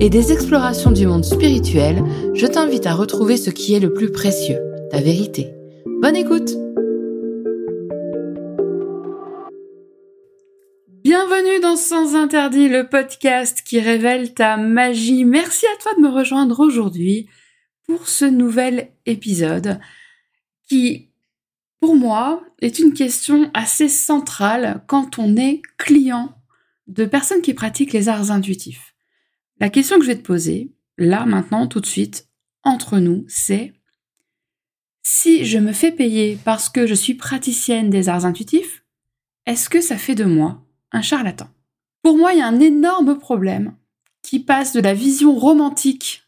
et des explorations du monde spirituel, je t'invite à retrouver ce qui est le plus précieux, ta vérité. Bonne écoute Bienvenue dans Sans Interdit, le podcast qui révèle ta magie. Merci à toi de me rejoindre aujourd'hui pour ce nouvel épisode qui, pour moi, est une question assez centrale quand on est client de personnes qui pratiquent les arts intuitifs. La question que je vais te poser, là, maintenant, tout de suite, entre nous, c'est si je me fais payer parce que je suis praticienne des arts intuitifs, est-ce que ça fait de moi un charlatan? Pour moi, il y a un énorme problème qui passe de la vision romantique,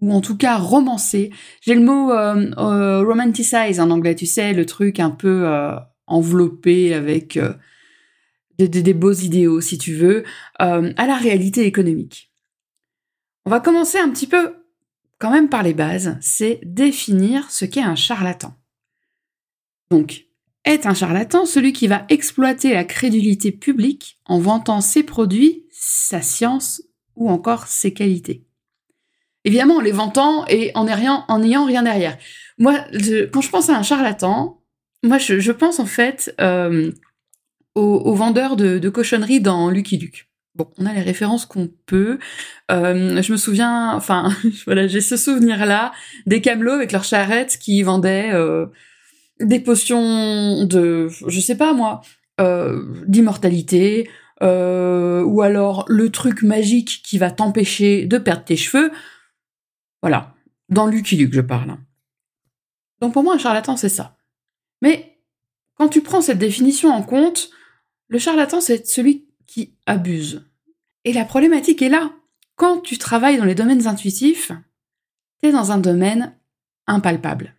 ou en tout cas romancée. J'ai le mot euh, euh, romanticize en anglais, tu sais, le truc un peu euh, enveloppé avec des, des, beaux idéaux, si tu veux, à la réalité économique. On va commencer un petit peu quand même par les bases, c'est définir ce qu'est un charlatan. Donc, est un charlatan celui qui va exploiter la crédulité publique en vantant ses produits, sa science ou encore ses qualités. Évidemment, en les vantant et en n'ayant rien, rien derrière. Moi, quand je pense à un charlatan, moi, je, pense en fait euh, aux, vendeurs de, de cochonneries dans Lucky Luke. Bon, on a les références qu'on peut. Euh, je me souviens, enfin, voilà, j'ai ce souvenir-là des camelots avec leurs charrettes qui vendaient euh, des potions de, je sais pas moi, euh, d'immortalité, ou alors le truc magique qui va t'empêcher de perdre tes cheveux. Voilà, dans Lucky Luke, je parle. Donc pour moi, un charlatan, c'est ça. Mais quand tu prends cette définition en compte, le charlatan, c'est celui qui abuse. Et la problématique est là. Quand tu travailles dans les domaines intuitifs, tu es dans un domaine impalpable.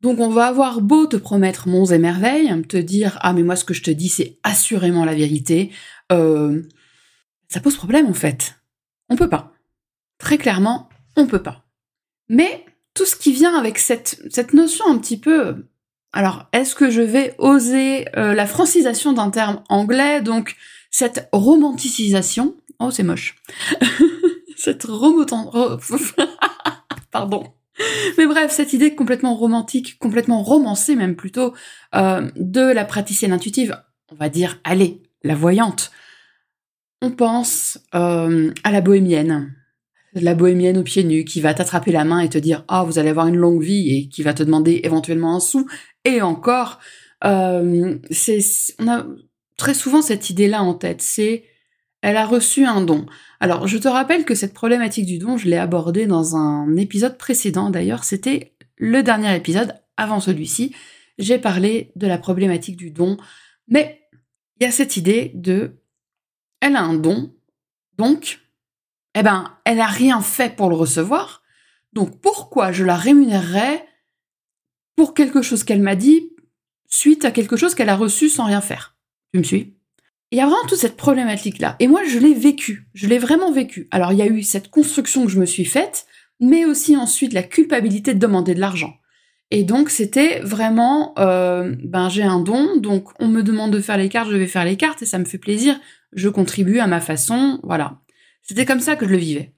Donc on va avoir beau te promettre monts et merveilles, te dire ah mais moi ce que je te dis c'est assurément la vérité, euh, ça pose problème en fait. On peut pas. Très clairement, on peut pas. Mais tout ce qui vient avec cette, cette notion un petit peu... Alors, est-ce que je vais oser euh, la francisation d'un terme anglais, donc cette romanticisation Oh, c'est moche. cette remotant... Pardon. Mais bref, cette idée complètement romantique, complètement romancée même plutôt, euh, de la praticienne intuitive, on va dire, allez, la voyante. On pense euh, à la bohémienne, la bohémienne aux pieds nus, qui va t'attraper la main et te dire, ah, vous allez avoir une longue vie, et qui va te demander éventuellement un sou, et encore, euh, on a très souvent cette idée-là en tête, c'est elle a reçu un don. Alors, je te rappelle que cette problématique du don, je l'ai abordée dans un épisode précédent. D'ailleurs, c'était le dernier épisode avant celui-ci. J'ai parlé de la problématique du don. Mais il y a cette idée de elle a un don, donc, eh ben, elle n'a rien fait pour le recevoir. Donc, pourquoi je la rémunérerais pour quelque chose qu'elle m'a dit suite à quelque chose qu'elle a reçu sans rien faire? Tu me suis? Il y a vraiment toute cette problématique-là. Et moi, je l'ai vécu. Je l'ai vraiment vécu. Alors, il y a eu cette construction que je me suis faite, mais aussi ensuite la culpabilité de demander de l'argent. Et donc, c'était vraiment, euh, ben, j'ai un don, donc on me demande de faire les cartes, je vais faire les cartes, et ça me fait plaisir. Je contribue à ma façon, voilà. C'était comme ça que je le vivais.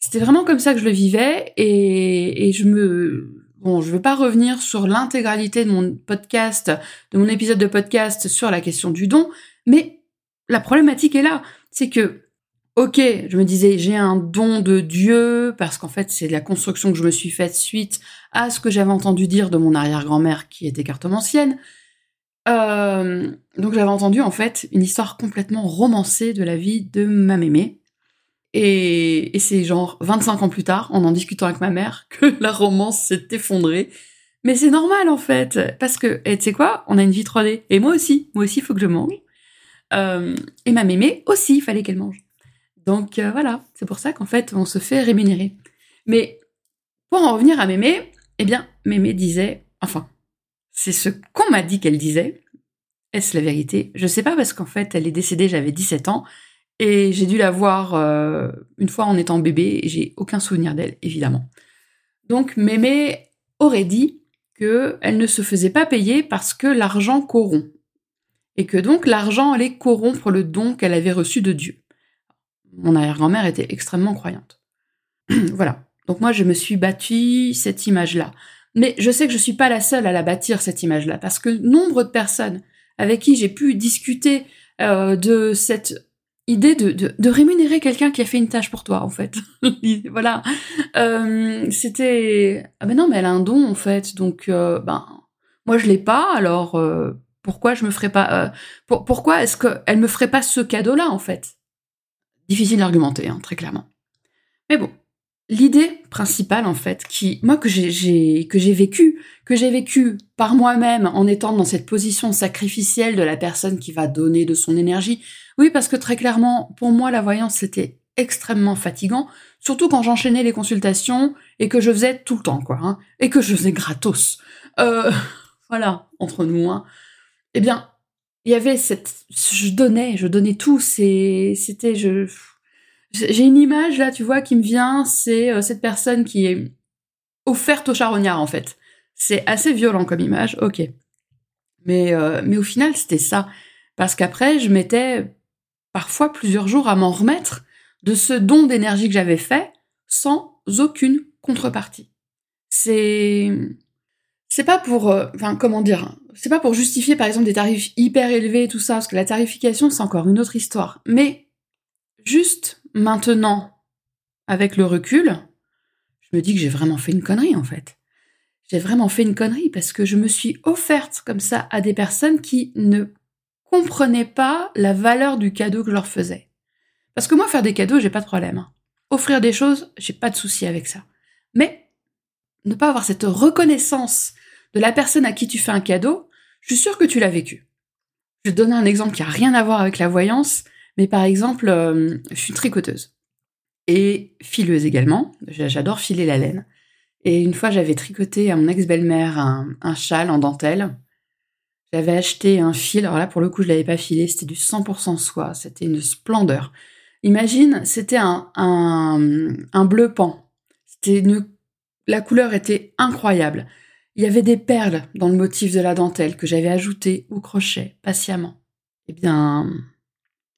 C'était vraiment comme ça que je le vivais, et, je me, Bon, je ne vais pas revenir sur l'intégralité de mon podcast, de mon épisode de podcast sur la question du don, mais la problématique est là. C'est que, ok, je me disais, j'ai un don de Dieu, parce qu'en fait, c'est de la construction que je me suis faite suite à ce que j'avais entendu dire de mon arrière-grand-mère qui était cartomancienne. Euh, donc j'avais entendu en fait une histoire complètement romancée de la vie de ma mémé. Et, et c'est genre 25 ans plus tard, en en discutant avec ma mère, que la romance s'est effondrée. Mais c'est normal en fait, parce que, tu sais quoi, on a une vie 3D. Et moi aussi, moi aussi, il faut que je mange. Euh, et ma mémé aussi, il fallait qu'elle mange. Donc euh, voilà, c'est pour ça qu'en fait, on se fait rémunérer. Mais pour en revenir à mémé, Eh bien, Mémé disait, enfin, c'est ce qu'on m'a dit qu'elle disait. Est-ce la vérité? Je sais pas parce qu'en fait, elle est décédée, j'avais 17 ans. Et j'ai dû la voir euh, une fois en étant bébé, et j'ai aucun souvenir d'elle, évidemment. Donc Mémé aurait dit qu'elle ne se faisait pas payer parce que l'argent corrompt. Et que donc l'argent allait corrompre le don qu'elle avait reçu de Dieu. Mon arrière-grand-mère était extrêmement croyante. voilà. Donc moi, je me suis bâtie cette image-là. Mais je sais que je suis pas la seule à la bâtir, cette image-là, parce que nombre de personnes avec qui j'ai pu discuter euh, de cette idée de, de, rémunérer quelqu'un qui a fait une tâche pour toi, en fait. voilà. Euh, C'était... Ah ben non, mais elle a un don, en fait, donc, euh, ben, moi je l'ai pas, alors euh, pourquoi je me ferais pas... Euh, pourquoi est-ce qu'elle me ferait pas ce cadeau-là, en fait? Difficile d'argumenter, hein, très clairement. Mais bon, l'idée principale en fait, qui moi que j'ai que j'ai vécu, que j'ai vécu par moi-même en étant dans cette position sacrificielle de la personne qui va donner de son énergie. Oui, parce que très clairement, pour moi, la voyance c'était extrêmement fatigant, surtout quand j'enchaînais les consultations et que je faisais tout le temps quoi, hein, et que je faisais gratos. Euh, voilà, entre nous. Hein. Eh bien, il y avait cette, je donnais, je donnais tout. C'était, je j'ai une image là, tu vois, qui me vient, c'est euh, cette personne qui est offerte au charognard en fait. C'est assez violent comme image, ok. Mais, euh, mais au final, c'était ça. Parce qu'après, je mettais parfois plusieurs jours à m'en remettre de ce don d'énergie que j'avais fait sans aucune contrepartie. C'est c'est pas pour euh, enfin comment dire, c'est pas pour justifier par exemple des tarifs hyper élevés et tout ça parce que la tarification c'est encore une autre histoire. Mais juste Maintenant, avec le recul, je me dis que j'ai vraiment fait une connerie en fait. J'ai vraiment fait une connerie parce que je me suis offerte comme ça à des personnes qui ne comprenaient pas la valeur du cadeau que je leur faisais. Parce que moi, faire des cadeaux, j'ai pas de problème. Hein. Offrir des choses, j'ai pas de souci avec ça. Mais ne pas avoir cette reconnaissance de la personne à qui tu fais un cadeau, je suis sûre que tu l'as vécu. Je vais te un exemple qui a rien à voir avec la voyance, mais par exemple, euh, je suis tricoteuse et fileuse également. J'adore filer la laine. Et une fois, j'avais tricoté à mon ex-belle-mère un, châle en dentelle. J'avais acheté un fil. Alors là, pour le coup, je l'avais pas filé. C'était du 100% soie. C'était une splendeur. Imagine, c'était un, bleu pan. C'était la couleur était incroyable. Il y avait des perles dans le motif de la dentelle que j'avais ajouté au crochet patiemment. Eh bien,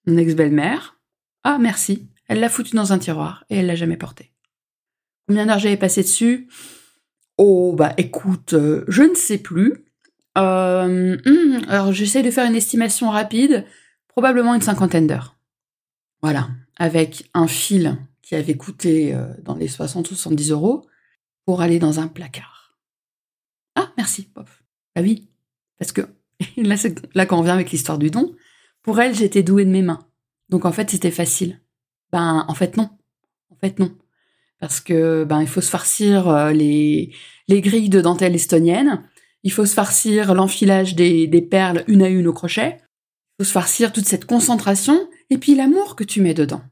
mon ex-belle-mère. Ah, merci. Elle l'a foutu dans un tiroir et elle l'a jamais porté. Combien d'heures j'avais passé dessus? Oh, bah écoute, euh, je ne sais plus. Euh, hmm, alors j'essaie de faire une estimation rapide, probablement une cinquantaine d'heures. Voilà, avec un fil qui avait coûté euh, dans les 60 ou 70 euros pour aller dans un placard. Merci, Ah oui, parce que là, là quand on vient avec l'histoire du don, pour elle, j'étais douée de mes mains. Donc en fait, c'était facile. Ben, en fait, non. En fait, non. Parce que ben, il faut se farcir euh, les, les grilles de dentelle estonienne. Il faut se farcir l'enfilage des, des perles une à une au crochet. Il faut se farcir toute cette concentration et puis l'amour que tu mets dedans.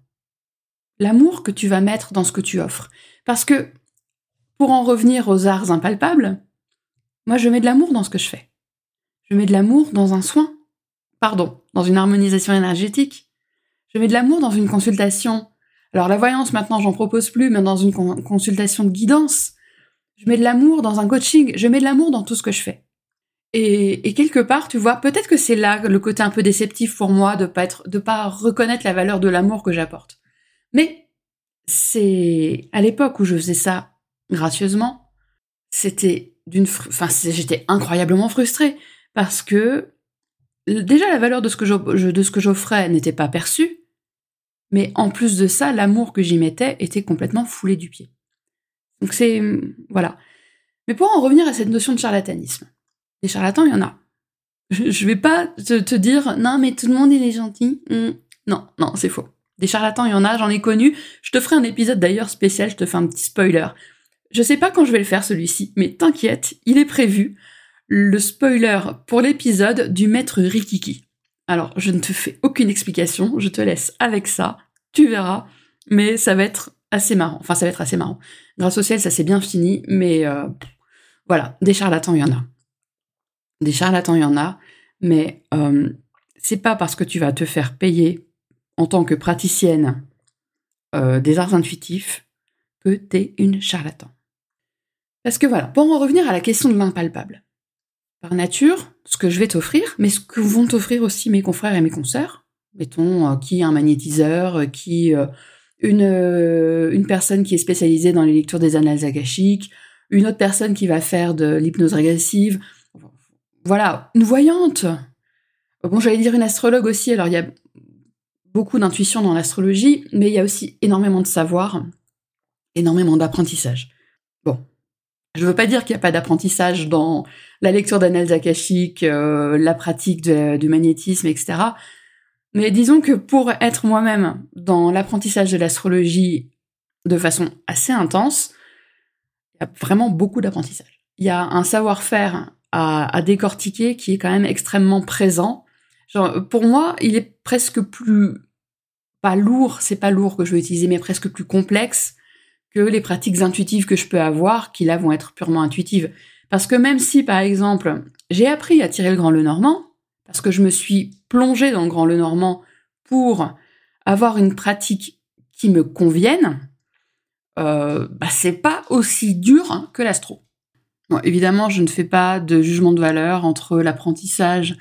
L'amour que tu vas mettre dans ce que tu offres. Parce que, pour en revenir aux arts impalpables, moi je mets de l'amour dans ce que je fais. Je mets de l'amour dans un soin. Pardon, dans une harmonisation énergétique. Je mets de l'amour dans une consultation. Alors la voyance, maintenant, j'en propose plus, mais dans une consultation de guidance. Je mets de l'amour dans un coaching. Je mets de l'amour dans tout ce que je fais. Et, quelque part, tu vois, peut-être que c'est là le côté un peu déceptif pour moi de pas être, de pas reconnaître la valeur de l'amour que j'apporte. Mais c'est à l'époque où je faisais ça gracieusement, c'était d'une, j'étais incroyablement frustrée parce que déjà la valeur de ce que j'offrais n'était pas perçue, mais en plus de ça, l'amour que j'y mettais était complètement foulé du pied. Donc c'est voilà. Mais pour en revenir à cette notion de charlatanisme, des charlatans, il y en a. Je, vais pas te, dire non mais tout le monde il est gentil. Hmm. Non, non, c'est faux. Des charlatans, il y en a, j'en ai connu. Je te ferai un épisode d'ailleurs spécial, je te fais un petit spoiler. Je sais pas quand je vais le faire celui-ci, mais t'inquiète, il est prévu le spoiler pour l'épisode du maître Rikiki. Alors, je ne te fais aucune explication, je te laisse avec ça, tu verras, mais ça va être assez marrant. Enfin, ça va être assez marrant. Grâce au ciel, ça s'est bien fini, mais euh, Voilà, des charlatans, il y en a. Des charlatans, il y en a, mais euh, c'est pas parce que tu vas te faire payer en tant que praticienne euh, des arts intuitifs que tu es une charlatan. Parce que voilà, pour en revenir à la question de l'impalpable. Par nature, ce que je vais t'offrir, mais ce que vont t'offrir aussi mes confrères et mes consoeurs, mettons, euh, qui un magnétiseur, euh, qui une, une personne qui est spécialisée dans les lectures des annales akashiques, une autre personne qui va faire de l'hypnose régressive, voilà, une voyante. Bon, j'allais dire une astrologue aussi, alors il y a beaucoup d'intuition dans l'astrologie, mais il y a aussi énormément de savoir, énormément d'apprentissage. Je veux pas dire qu'il n'y a pas d'apprentissage dans la lecture d'annales akashiques, euh, la pratique du magnétisme, etc. Mais disons que pour être moi-même dans l'apprentissage de l'astrologie de façon assez intense, il y a vraiment beaucoup d'apprentissage. Il y a un savoir-faire à, à, décortiquer qui est quand même extrêmement présent. Genre, pour moi, il est presque plus pas lourd, c'est pas lourd que je vais utiliser, mais presque plus complexe que les pratiques intuitives que je peux avoir, qui là vont être purement intuitives. Parce que même si, par exemple, j'ai appris à tirer le grand le normand, parce que je me suis plongée dans le grand le normand pour avoir une pratique qui me convienne, euh, bah, c'est pas aussi dur que l'astro. évidemment, je ne fais pas de jugement de valeur entre l'apprentissage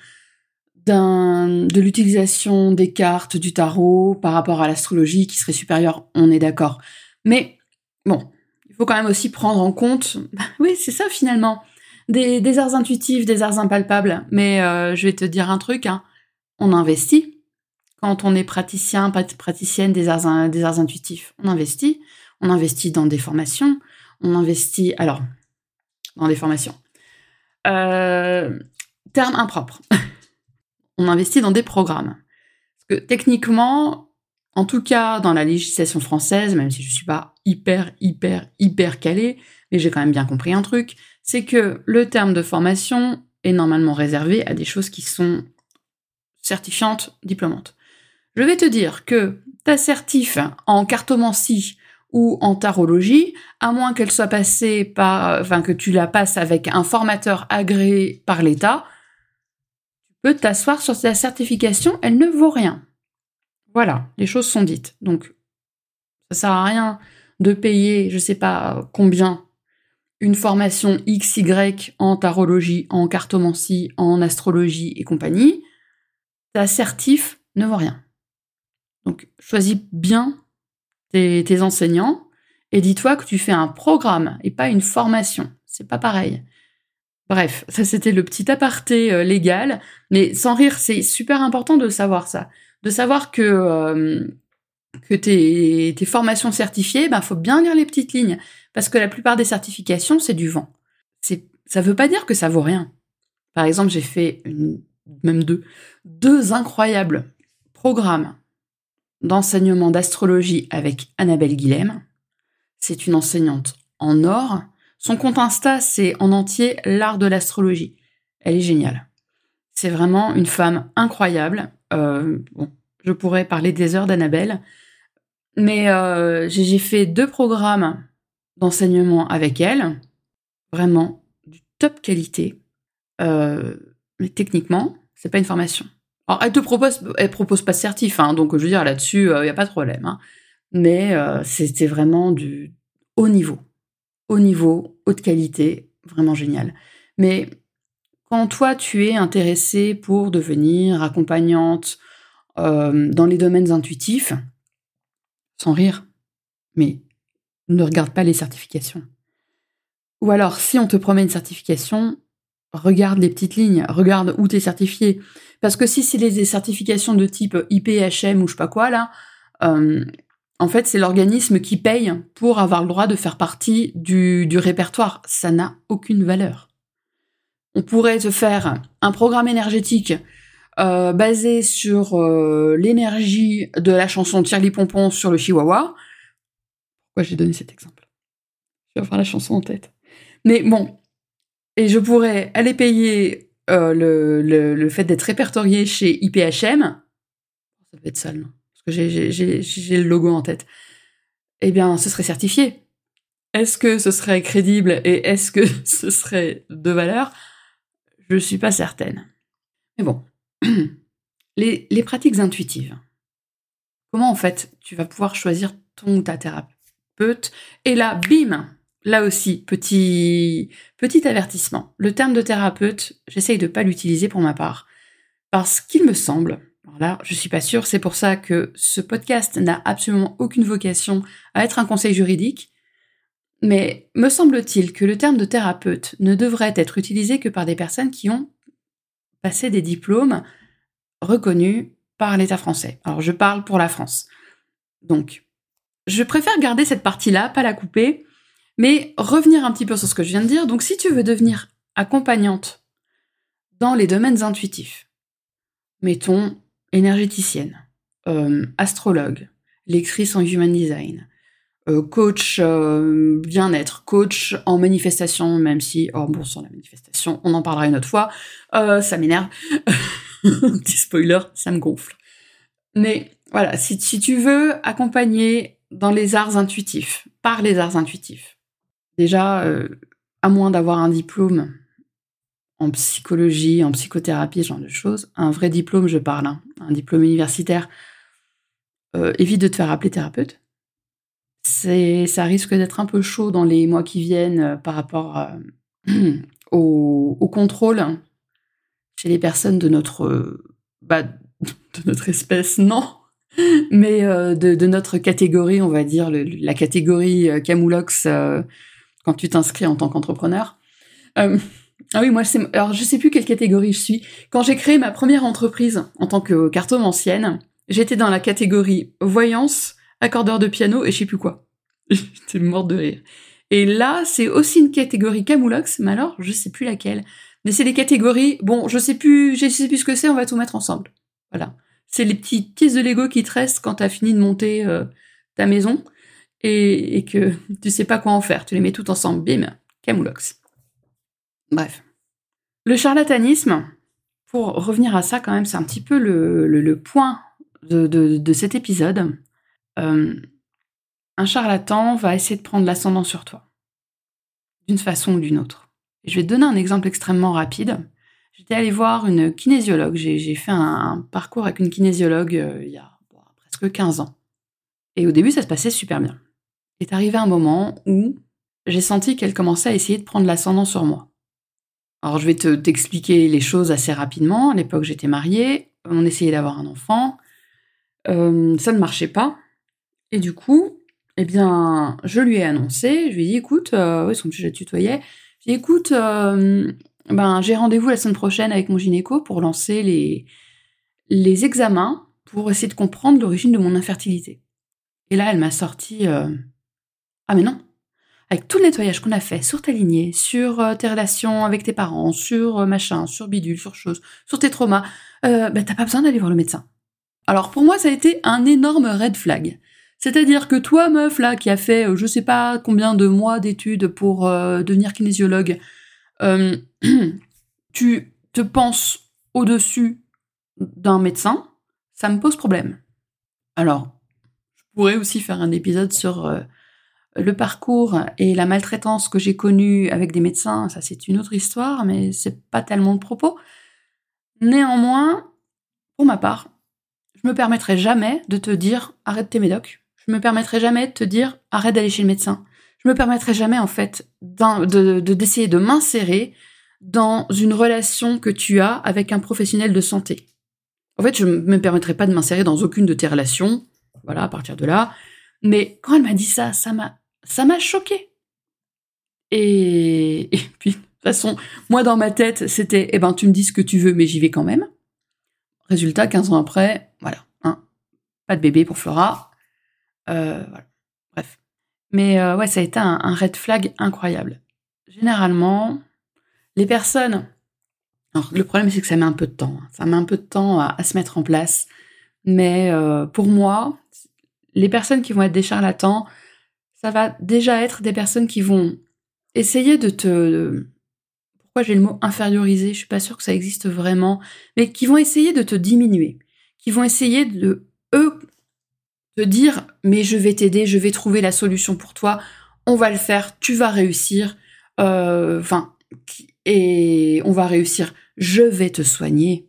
de l'utilisation des cartes du tarot par rapport à l'astrologie qui serait supérieure, on est d'accord. Mais bon, il faut quand même aussi prendre en compte, oui, c'est ça finalement, des, arts intuitifs, des arts impalpables. Mais euh, je vais te dire un truc, hein. on investit quand on est praticien, praticienne des arts, des arts intuitifs. On investit, on investit dans des formations, on investit, alors, dans des formations. Euh, terme impropre. on investit dans des programmes. Parce que techniquement, en tout cas dans la législation française, même si je suis pas hyper, hyper, hyper calée, mais j'ai quand même bien compris un truc, c'est que le terme de formation est normalement réservé à des choses qui sont certifiantes, diplômantes. Je vais te dire que ta certif en cartomancie ou en tarologie, à moins qu'elle soit passée par, enfin que tu la passes avec un formateur agréé par l'État, peut t'asseoir sur ta certification, elle ne vaut rien. Voilà, les choses sont dites. Donc, ça sert à rien de payer, je sais pas combien, une formation XY en tarologie, en cartomancie, en astrologie et compagnie. Ta ne vaut rien. Donc, choisis bien tes, tes enseignants et dis-toi que tu fais un programme et pas une formation. C'est pas pareil. Bref, ça c'était le petit aparté euh, légal, mais sans rire, c'est super important de savoir ça, de savoir que euh, tes, formations certifiées, ben faut bien lire les petites lignes, parce que la plupart des certifications c'est du vent. C'est ça veut pas dire que ça vaut rien. Par exemple, j'ai fait une, même deux deux incroyables programmes d'enseignement d'astrologie avec Annabelle Guilhem. C'est une enseignante en or son compte Insta, c'est en entier l'art de l'astrologie. Elle est géniale. C'est vraiment une femme incroyable. Euh, bon, je pourrais parler des heures d'Annabelle, mais euh, j'ai fait deux programmes d'enseignement avec elle, vraiment du top qualité. Euh, mais techniquement, c'est pas une formation. Alors, elle te propose, elle propose pas de certif, hein, donc je veux dire là-dessus, il n'y a pas de problème. Hein. mais c'était vraiment du haut niveau haut niveau, haute qualité, vraiment génial. Mais quand toi, tu es intéressé pour devenir accompagnante euh, dans les domaines intuitifs, sans rire, mais ne regarde pas les certifications. Ou alors, si on te promet une certification, regarde les petites lignes, regarde où tu es certifié. Parce que si c'est les certifications de type IPHM ou je sais pas quoi, là, euh, en fait, c'est l'organisme qui paye pour avoir le droit de faire partie du, répertoire. Ça n'a aucune valeur. On pourrait te faire un programme énergétique euh, basé sur euh, l'énergie de la chanson Tirli Pompon sur le Chihuahua. Pourquoi j'ai donné cet exemple? Je vais avoir la chanson en tête. Mais bon, et je pourrais aller payer euh, le, fait d'être répertorié chez IPHM. Ça peut être ça, non? Que j'ai le logo en tête, eh bien, ce serait certifié. est-ce que ce serait crédible et est-ce que ce serait de valeur? Je ne suis pas certaine. Mais bon, les, pratiques intuitives. Comment en fait tu vas pouvoir choisir ton ou ta thérapeute? Et là, bim Là aussi, petit, petit avertissement. Le terme de thérapeute, j'essaye de ne pas l'utiliser pour ma part. Parce qu'il me semble, alors là, je suis pas sûre, c'est pour ça que ce podcast n'a absolument aucune vocation à être un conseil juridique. Mais me semble-t-il que le terme de thérapeute ne devrait être utilisé que par des personnes qui ont passé des diplômes reconnus par l'État français. Alors je parle pour la France. Donc, je préfère garder cette partie-là, pas la couper, mais revenir un petit peu sur ce que je viens de dire. Donc si tu veux devenir accompagnante dans les domaines intuitifs, mettons énergéticienne, euh, astrologue, lectrice en human design, coach euh, bien-être, coach en manifestation, même si, oh bon, sur la manifestation, on en parlera une autre fois, ça m'énerve. Petit spoiler, ça me gonfle. Mais voilà, si, si tu veux accompagner dans les arts intuitifs, par les arts intuitifs, déjà, à moins d'avoir un diplôme en psychologie, en psychothérapie, ce genre de choses, un vrai diplôme, je parle, hein, un diplôme universitaire, évite de te faire appeler thérapeute ça risque d'être un peu chaud dans les mois qui viennent euh, par rapport euh, au, contrôle chez les personnes de notre, euh, bah, de notre espèce, non, mais de, notre catégorie, on va dire, la catégorie Camoulox quand tu t'inscris en tant qu'entrepreneur. ah oui, moi, alors je sais plus quelle catégorie je suis. Quand j'ai créé ma première entreprise en tant que cartomancienne, j'étais dans la catégorie voyance, accordeur de piano et je sais plus quoi. J'étais morte de rire. Et là, c'est aussi une catégorie Camoulox, mais alors, je sais plus laquelle. Mais c'est les catégories, bon, je sais plus, je sais plus ce que c'est, on va tout mettre ensemble. Voilà. C'est les petites pièces de Lego qui te restent quand t'as fini de monter euh, ta maison et, que tu sais pas quoi en faire. Tu les mets toutes ensemble, bim, Camoulox. Bref. Le charlatanisme, pour revenir à ça quand même, c'est un petit peu le, point de, cet épisode. Euh, un charlatan va essayer de prendre l'ascendant sur toi, d'une façon ou d'une autre. je vais te donner un exemple extrêmement rapide. J'étais allée voir une kinésiologue. J'ai fait un, parcours avec une kinésiologue euh, il y a presque 15 ans. Et au début, ça se passait super bien. est arrivé un moment où j'ai senti qu'elle commençait à essayer de prendre l'ascendant sur moi. Alors, je vais te t'expliquer les choses assez rapidement. À l'époque, j'étais mariée, on essayait d'avoir un enfant. Euh, ça ne marchait pas. Et du coup, eh bien, je lui ai annoncé, je lui ai dit, écoute, euh, oui, son tutoyais, je ai dit, écoute, euh, ben, j'ai rendez-vous la semaine prochaine avec mon gynéco pour lancer les, les examens pour essayer de comprendre l'origine de mon infertilité. Et là, elle m'a sorti, euh, ah mais non, avec tout le nettoyage qu'on a fait sur ta lignée, sur euh, tes relations avec tes parents, sur machin, sur bidule, sur chose, sur tes traumas, ben, t'as pas besoin d'aller voir le médecin. Alors pour moi, ça a été un énorme red flag. C'est-à-dire que toi, meuf, là, qui a fait euh, je sais pas combien de mois d'études pour euh, devenir kinésiologue, euh, tu te penses au-dessus d'un médecin, ça me pose problème. Alors, je pourrais aussi faire un épisode sur le parcours et la maltraitance que j'ai connue avec des médecins, ça c'est une autre histoire, mais c'est pas tellement le propos. Néanmoins, pour ma part, je me permettrai jamais de te dire arrête tes médocs je me permettrai jamais de te dire arrête d'aller chez le médecin. Je me permettrai jamais en fait de d'essayer de, m'insérer dans une relation que tu as avec un professionnel de santé. En fait, je me permettrai pas de m'insérer dans aucune de tes relations. Voilà, à partir de là. Mais quand elle m'a dit ça, ça m'a ça m'a choqué. Et, puis de toute façon, moi dans ma tête, c'était eh ben tu me dis ce que tu veux mais j'y vais quand même. Résultat 15 ans après, voilà, hein, pas de bébé pour Flora, voilà. Bref. Mais euh, ouais, ça a été un, red flag incroyable. Généralement, les personnes. Alors, le problème, c'est que ça met un peu de temps. Hein. Ça met un peu de temps à, se mettre en place. Mais euh, pour moi, les personnes qui vont être des charlatans, ça va déjà être des personnes qui vont essayer de te. Pourquoi j'ai le mot inférioriser Je suis pas sûre que ça existe vraiment, mais qui vont essayer de te diminuer, qui vont essayer de te dire mais je vais t'aider, je vais trouver la solution pour toi on va le faire, tu vas réussir, euh, enfin, et on va réussir, je vais te soigner.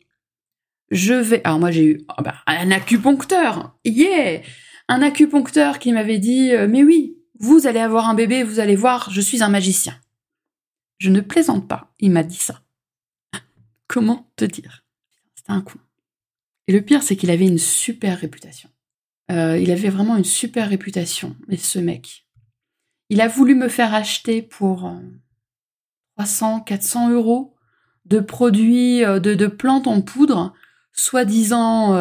Je vais. Alors moi j'ai eu oh bah, un acupuncteur, yeah, un acupuncteur qui m'avait dit euh, mais oui, vous allez avoir un bébé, vous allez voir, je suis un magicien. Je ne plaisante pas, il m'a dit ça. Comment te dire? C'était un coup. Et le pire, c'est qu'il avait une super réputation. Euh, il avait vraiment une super réputation, ce mec. Il a voulu me faire acheter pour 300, euh, 400 euros de produits, euh, de, plantes en poudre, soi-disant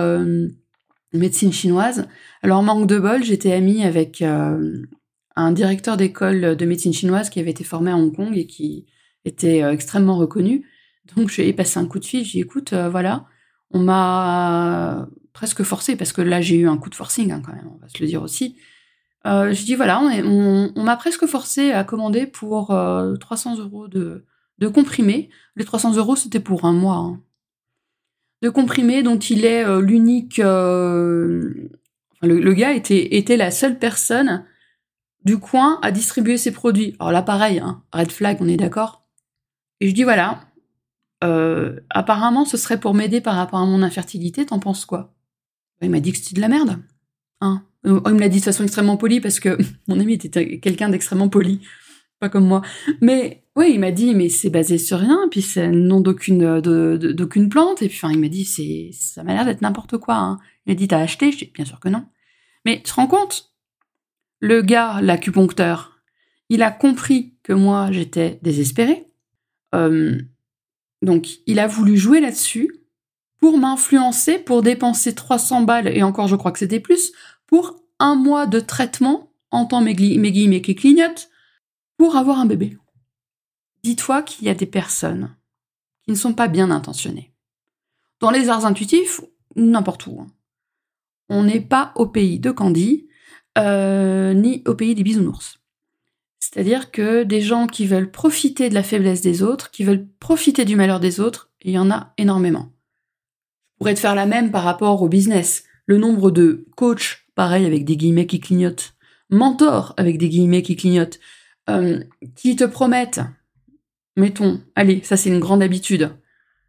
médecine chinoise. Alors, manque de bol, j'étais amie avec un directeur d'école de médecine chinoise qui avait été formé à Hong Kong et qui était extrêmement reconnu. Donc, je lui ai passé un coup de fil. J'ai dit, écoute, voilà, on m'a presque forcé, parce que là j'ai eu un coup de forcing hein, quand même, on va se le dire aussi. Euh, je dis voilà, on, m'a presque forcé à commander pour 300 euh, euros de, de comprimés. Les 300 euros c'était pour un mois. Hein. De comprimés dont il est euh, l'unique... le, gars était, était la seule personne du coin à distribuer ses produits. Alors là pareil, hein, red flag, on est d'accord. Et je dis voilà, apparemment ce serait pour m'aider par rapport à mon infertilité, t'en penses quoi? Il m'a dit que c'était de la merde. Hein. Euh, il me l'a dit de façon extrêmement polie parce que mon ami était quelqu'un d'extrêmement poli, pas comme moi. Mais oui, il m'a dit mais c'est basé sur rien, puis c'est nom d'aucune d'aucune plante. Et puis enfin, il m'a dit c'est ça m'a l'air d'être n'importe quoi. Hein. Il m'a dit t'as acheté? Je dis bien sûr que non. Mais tu te rends compte? Le gars, l'acupuncteur, il a compris que moi j'étais désespérée. Euh, donc il a voulu jouer là-dessus pour m'influencer, pour dépenser 300 balles, et encore je crois que c'était plus, pour un mois de traitement, entend mes, mes guillemets qui clignotent, pour avoir un bébé. Dis-toi qu'il y a des personnes qui ne sont pas bien intentionnées. Dans les arts intuitifs, n'importe où. Hein. On n'est pas au pays de Candy, euh, ni au pays des bisounours. C'est-à-dire que des gens qui veulent profiter de la faiblesse des autres, qui veulent profiter du malheur des autres, il y en a énormément pourrait faire la même par rapport au business. Le nombre de coachs, pareil avec des guillemets qui clignotent, mentors avec des guillemets qui clignotent, euh, qui te promettent, mettons, allez, ça c'est une grande habitude,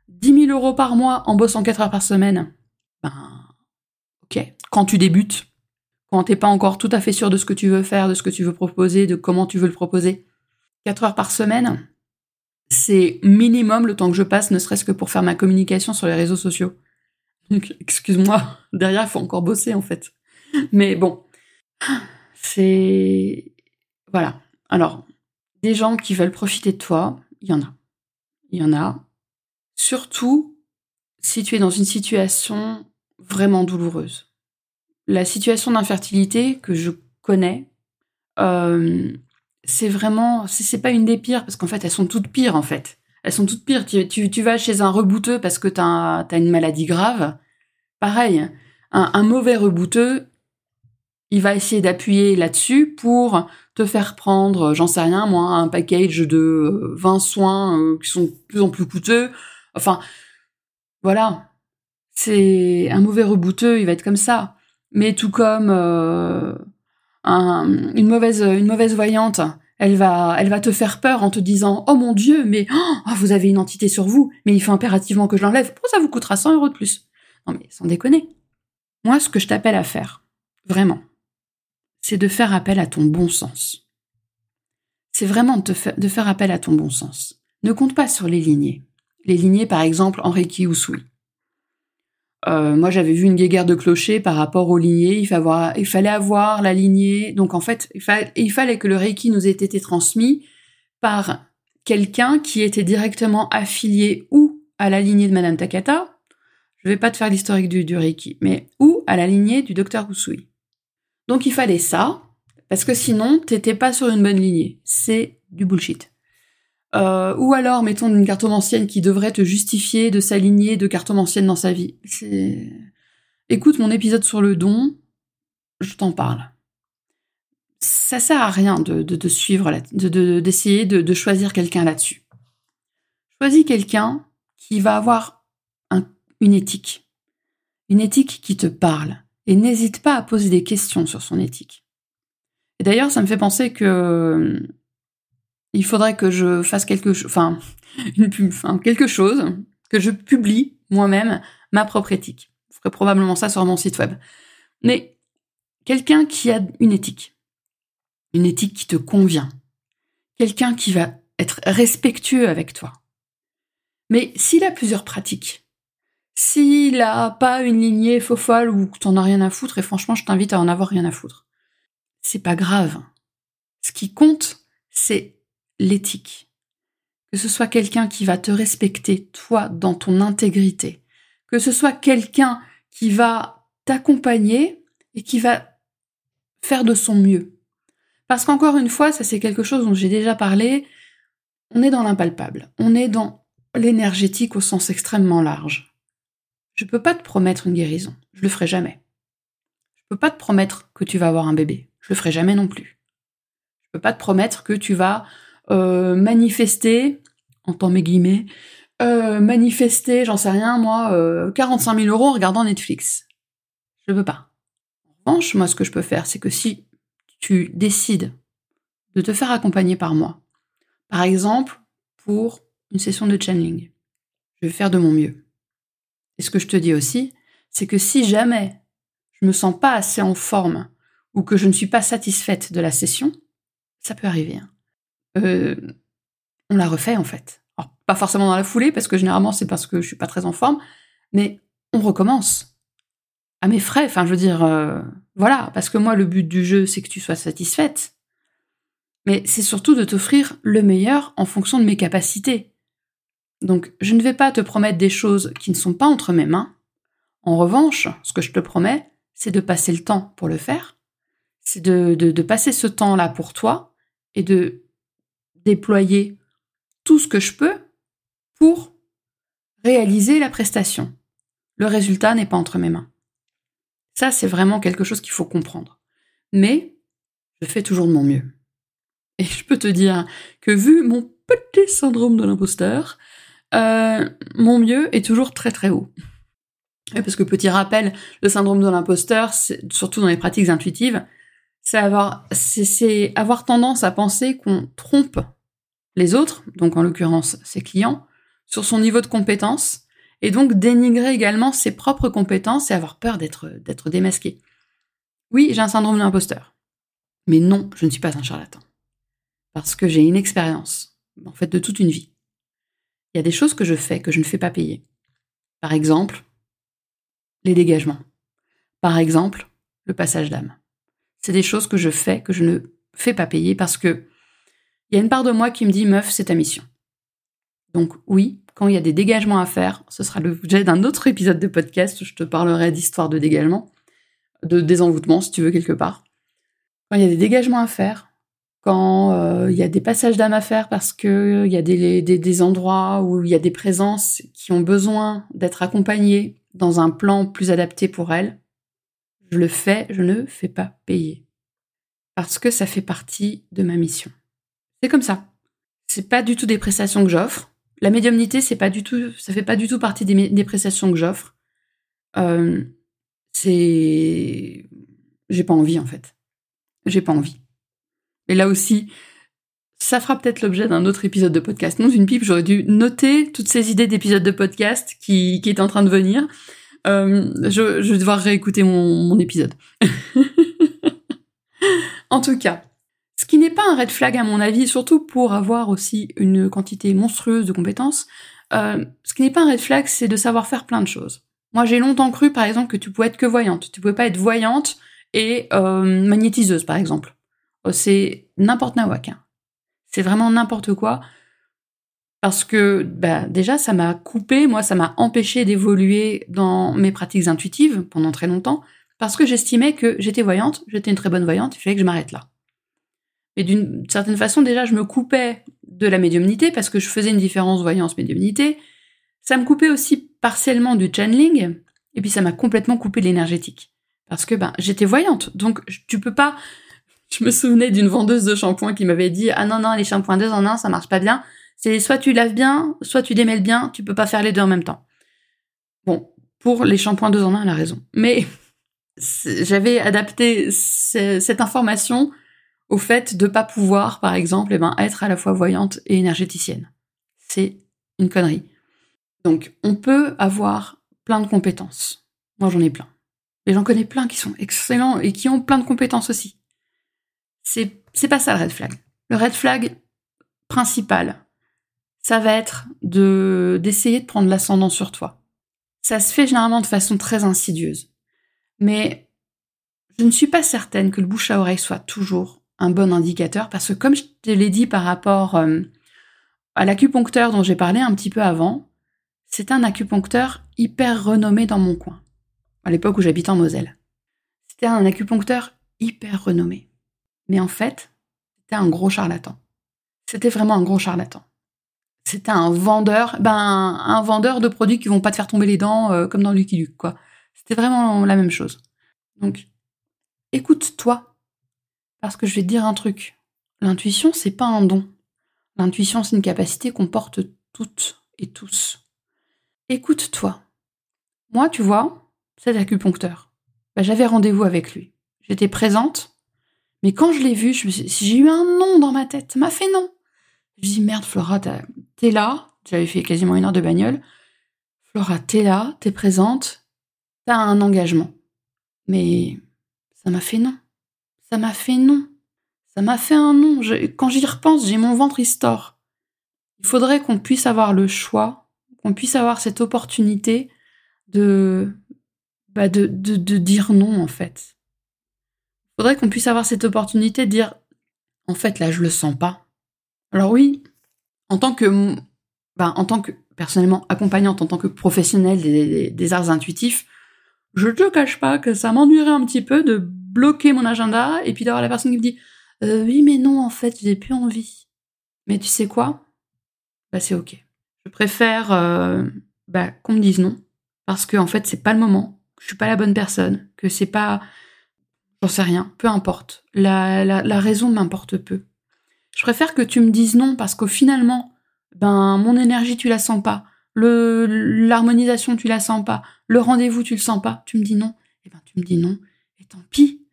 10 000 euros par mois en bossant 4 heures par semaine. Ben, ok. Quand tu débutes, quand t'es pas encore tout à fait sûr de ce que tu veux faire, de ce que tu veux proposer, de comment tu veux le proposer, 4 heures par semaine, c'est minimum le temps que je passe, ne serait-ce que pour faire ma communication sur les réseaux sociaux. Excuse-moi, derrière, il faut encore bosser en fait. Mais bon, c'est... Voilà. Alors, des gens qui veulent profiter de toi, il y en a. Il y en a. Surtout si tu es dans une situation vraiment douloureuse. La situation d'infertilité que je connais, euh, c'est vraiment, c'est pas une des pires, parce qu'en fait, elles sont toutes pires, en fait elles sont toutes pires. Tu, vas chez un rebouteux parce que tu as, une maladie grave. Pareil, un, mauvais rebouteux, il va essayer d'appuyer là-dessus pour te faire prendre, j'en sais rien, moi, un package de 20 euh, soins euh, qui sont de plus en plus coûteux. Enfin, voilà. C'est un mauvais rebouteux, il va être comme ça. Mais tout comme euh, une mauvaise une mauvaise voyante elle va, elle va te faire peur en te disant Oh mon Dieu, mais oh, vous avez une entité sur vous, mais il faut impérativement que je l'enlève. Pour ça vous coûtera 100 euros de plus. Non mais sans déconner. Moi, ce que je t'appelle à faire, vraiment, c'est de faire appel à ton bon sens. C'est vraiment de, faire appel à ton bon sens. Ne compte pas sur les lignées. Les lignées, par exemple, Reiki ou Sui. Euh, moi, j'avais vu une guéguerre de clocher par rapport aux lignées. Il, fallait avoir la lignée. Donc, en fait, il, fallait que le Reiki nous ait été transmis par quelqu'un qui était directement affilié ou à la lignée de Madame Takata. Je vais pas te faire l'historique du, Reiki, mais ou à la lignée du docteur Usui. Donc, il fallait ça, parce que sinon, t'étais pas sur une bonne lignée. C'est du bullshit. Euh, ou alors, mettons une cartomancienne qui devrait te justifier de s'aligner de cartomancienne dans sa vie. Écoute mon épisode sur le don, je t'en parle. Ça sert à rien de, de, suivre, d'essayer de, de, choisir quelqu'un là-dessus. Choisis quelqu'un qui va avoir une éthique. Une éthique qui te parle. Et n'hésite pas à poser des questions sur son éthique. Et d'ailleurs, ça me fait penser que il faudrait que je fasse quelque chose, enfin, quelque chose, que je publie moi-même ma propre éthique. Je ferai probablement ça sur mon site web. Mais quelqu'un qui a une éthique, une éthique qui te convient, quelqu'un qui va être respectueux avec toi. Mais s'il a plusieurs pratiques, s'il a pas une lignée faux folle ou que t'en as rien à foutre, et franchement, je t'invite à en avoir rien à foutre, c'est pas grave. Ce qui compte, c'est l'éthique. Que ce soit quelqu'un qui va te respecter, toi, dans ton intégrité. Que ce soit quelqu'un qui va t'accompagner et qui va faire de son mieux. Parce qu'encore une fois, ça c'est quelque chose dont j'ai déjà parlé, on est dans l'impalpable, on est dans l'énergétique au sens extrêmement large. Je peux pas te promettre une guérison, je le ferai jamais. Je peux pas te promettre que tu vas avoir un bébé, je le ferai jamais non plus. Je peux pas te promettre que tu vas manifester, en mes guillemets, euh, manifester, j'en sais rien, moi, euh, 45 000 euros en regardant Netflix. Je peux pas. En revanche, moi, ce que je peux faire, c'est que si tu décides de te faire accompagner par moi, par exemple, pour une session de channeling, je vais faire de mon mieux. Et ce que je te dis aussi, c'est que si jamais je me sens pas assez en forme ou que je ne suis pas satisfaite de la session, ça peut arriver. Euh, on la refait en fait. Alors, pas forcément dans la foulée, parce que généralement c'est parce que je suis pas très en forme, mais on recommence. À mes frais, enfin je veux dire, euh, voilà, parce que moi le but du jeu c'est que tu sois satisfaite. Mais c'est surtout de t'offrir le meilleur en fonction de mes capacités. Donc je ne vais pas te promettre des choses qui ne sont pas entre mes mains. En revanche, ce que je te promets, c'est de passer le temps pour le faire, c'est de, de passer ce temps-là pour toi et de déployer tout ce que je peux pour réaliser la prestation. Le résultat n'est pas entre mes mains. Ça, c'est vraiment quelque chose qu'il faut comprendre. Mais je fais toujours de mon mieux. Et je peux te dire que vu mon petit syndrome de l'imposteur, euh, mon mieux est toujours très très haut. Parce que petit rappel, le syndrome de l'imposteur, surtout dans les pratiques intuitives, c'est avoir tendance à penser qu'on trompe les autres, donc en l'occurrence ses clients, sur son niveau de compétence, et donc dénigrer également ses propres compétences et avoir peur d'être, démasqué. Oui, j'ai un syndrome d'imposteur. Mais non, je ne suis pas un charlatan. Parce que j'ai une expérience, en fait, de toute une vie. Il y a des choses que je fais que je ne fais pas payer. Par exemple, les dégagements. Par exemple, le passage d'âme. C'est des choses que je fais que je ne fais pas payer parce que il y a une part de moi qui me dit meuf, c'est ta mission. Donc oui, quand il y a des dégagements à faire, ce sera l'objet d'un autre épisode de podcast où je te parlerai d'histoire de dégagement, de désenvoûtement si tu veux quelque part. Quand il y a des dégagements à faire, quand euh, il y a des passages d'âme à faire parce que il y a des, des, endroits où il y a des présences qui ont besoin d'être accompagnées dans un plan plus adapté pour elles, je le fais, je ne fais pas payer. Parce que ça fait partie de ma mission. C'est comme ça. C'est pas du tout des prestations que j'offre. La médiumnité, c'est pas du tout, ça fait pas du tout partie des, prestations que j'offre. Euh, c'est, j'ai pas envie en fait. J'ai pas envie. Et là aussi, ça fera peut-être l'objet d'un autre épisode de podcast. Non, une pipe, j'aurais dû noter toutes ces idées d'épisodes de podcast qui, qui étaient en train de venir. Euh, je, je vais devoir réécouter mon, épisode. en tout cas, qui n'est pas un red flag à mon avis, surtout pour avoir aussi une quantité monstrueuse de compétences. Euh, ce qui n'est pas un red flag, c'est de savoir faire plein de choses. Moi, j'ai longtemps cru, par exemple, que tu pouvais être que voyante. Tu pouvais pas être voyante et euh, magnétiseuse, par exemple. Oh, c'est n'importe nawak. Hein. C'est vraiment n'importe quoi. Parce que, bah, déjà, ça m'a coupé, moi, ça m'a empêché d'évoluer dans mes pratiques intuitives pendant très longtemps, parce que j'estimais que j'étais voyante, j'étais une très bonne voyante, il fallait que je m'arrête là. Mais d'une certaine façon, déjà, je me coupais de la médiumnité parce que je faisais une différence voyance-médiumnité. Ça me coupait aussi partiellement du channeling, et puis ça m'a complètement coupé l'énergétique. Parce que ben, j'étais voyante, donc tu peux pas... Je me souvenais d'une vendeuse de shampoing qui m'avait dit « Ah non, non, les shampoings deux en un, ça marche pas bien. C'est soit tu laves bien, soit tu démêles bien, tu peux pas faire les deux en même temps. » Bon, pour les shampoings deux en un, elle a raison. Mais j'avais adapté cette information au fait de pas pouvoir, par exemple, eh ben, être à la fois voyante et énergéticienne. C'est une connerie. Donc, on peut avoir plein de compétences. Moi, j'en ai plein. Et j'en connais plein qui sont excellents et qui ont plein de compétences aussi. C'est, pas ça le red flag. Le red flag principal, ça va être de, d'essayer de prendre l'ascendant sur toi. Ça se fait généralement de façon très insidieuse. Mais je ne suis pas certaine que le bouche à oreille soit toujours un bon indicateur parce que comme je te l'ai dit par rapport euh, à l'acupuncteur dont j'ai parlé un petit peu avant, c'est un acupuncteur hyper renommé dans mon coin, à l'époque où j'habitais en Moselle. C'était un acupuncteur hyper renommé. Mais en fait, c'était un gros charlatan. C'était vraiment un gros charlatan. C'était un vendeur, ben un vendeur de produits qui vont pas te faire tomber les dents euh, comme dans Lucky Luke, quoi. C'était vraiment la même chose. Donc, écoute-toi, parce que je vais te dire un truc. L'intuition, c'est pas un don. L'intuition, c'est une capacité qu'on porte toutes et tous. Écoute-toi. Moi, tu vois, cet acupuncteur, bah, j'avais rendez-vous avec lui. J'étais présente, mais quand je l'ai vu, j'ai eu un nom dans ma tête. Ça m'a fait non. Je dis merde, Flora, t'es là. J'avais fait quasiment une heure de bagnole. Flora, t'es là, t'es présente, t'as un engagement. Mais ça m'a fait non. Ça m'a fait non. Ça m'a fait un non. quand j'y repense, j'ai mon ventre histoire. Il faudrait qu'on puisse avoir le choix qu'on puisse avoir cette opportunité de, bah de, de, de, dire non, en fait. Il faudrait qu'on puisse avoir cette opportunité de dire, en fait, là, je le sens pas. Alors oui, en tant que, bah, en tant que, personnellement, accompagnante, en tant que professionnelle des, des, arts intuitifs, je te cache pas que ça m'ennuierait un petit peu de bloquer mon agenda et puis d'avoir la personne qui me dit, euh, oui, mais non, en fait, j'ai plus envie. Mais tu sais quoi? Bah, c'est ok. Je préfère euh, bah, qu'on me dise non parce que en fait c'est pas le moment, que je suis pas la bonne personne, que c'est pas, j'en sais rien, peu importe. La, raison m'importe peu. Je préfère que tu me dises non parce qu'au finalement, ben mon énergie tu la sens pas, le l'harmonisation tu la sens pas, le rendez-vous tu le sens pas, tu me dis non, et eh ben tu me dis non, et tant pis.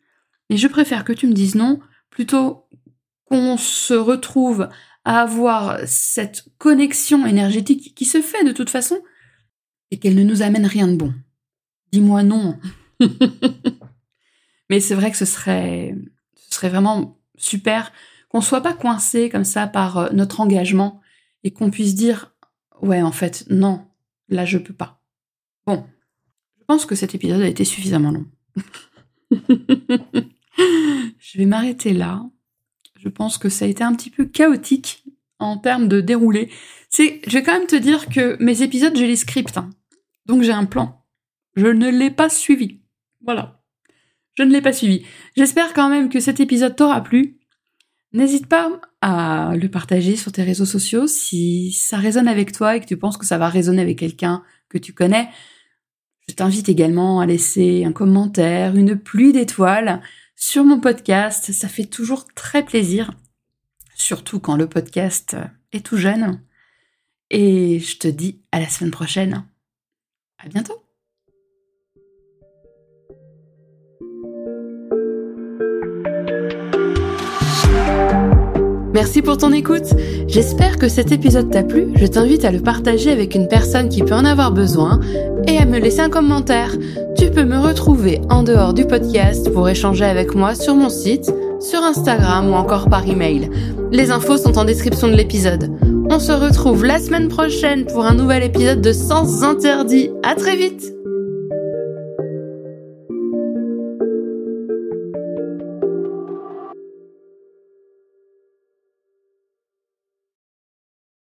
Mais je préfère que tu me dises non plutôt qu'on se retrouve à avoir cette connexion énergétique qui se fait de toute façon et qu'elle ne nous amène rien de bon. Dis-moi non. Mais c'est vrai que ce serait, ce serait vraiment super qu'on soit pas coincé comme ça par euh, notre engagement et qu'on puisse dire ouais en fait non là je peux pas. Bon, je pense que cet épisode a été suffisamment long. je vais m'arrêter là je pense que ça a été un petit peu chaotique en termes de déroulé. C'est, je vais quand même te dire que mes épisodes, j'ai les scripts. Hein. Donc j'ai un plan. Je ne l'ai pas suivi. Voilà. Je ne l'ai pas suivi. J'espère quand même que cet épisode t'aura plu. N'hésite pas à le partager sur tes réseaux sociaux si ça résonne avec toi et que tu penses que ça va résonner avec quelqu'un que tu connais. Je t'invite également à laisser un commentaire, une pluie d'étoiles sur mon podcast. Ça fait toujours très plaisir, surtout quand le podcast est tout jeune. Et je te dis à la semaine prochaine. À bientôt. Merci pour ton écoute. J'espère que cet épisode t'a plu. Je t'invite à le partager avec une personne qui peut en avoir besoin et à me laisser un commentaire. Tu peux me retrouver en dehors du podcast pour échanger avec moi sur mon site, sur Instagram ou encore par email. Les infos sont en description de l'épisode. On se retrouve la semaine prochaine pour un nouvel épisode de Sens Interdit. À très vite!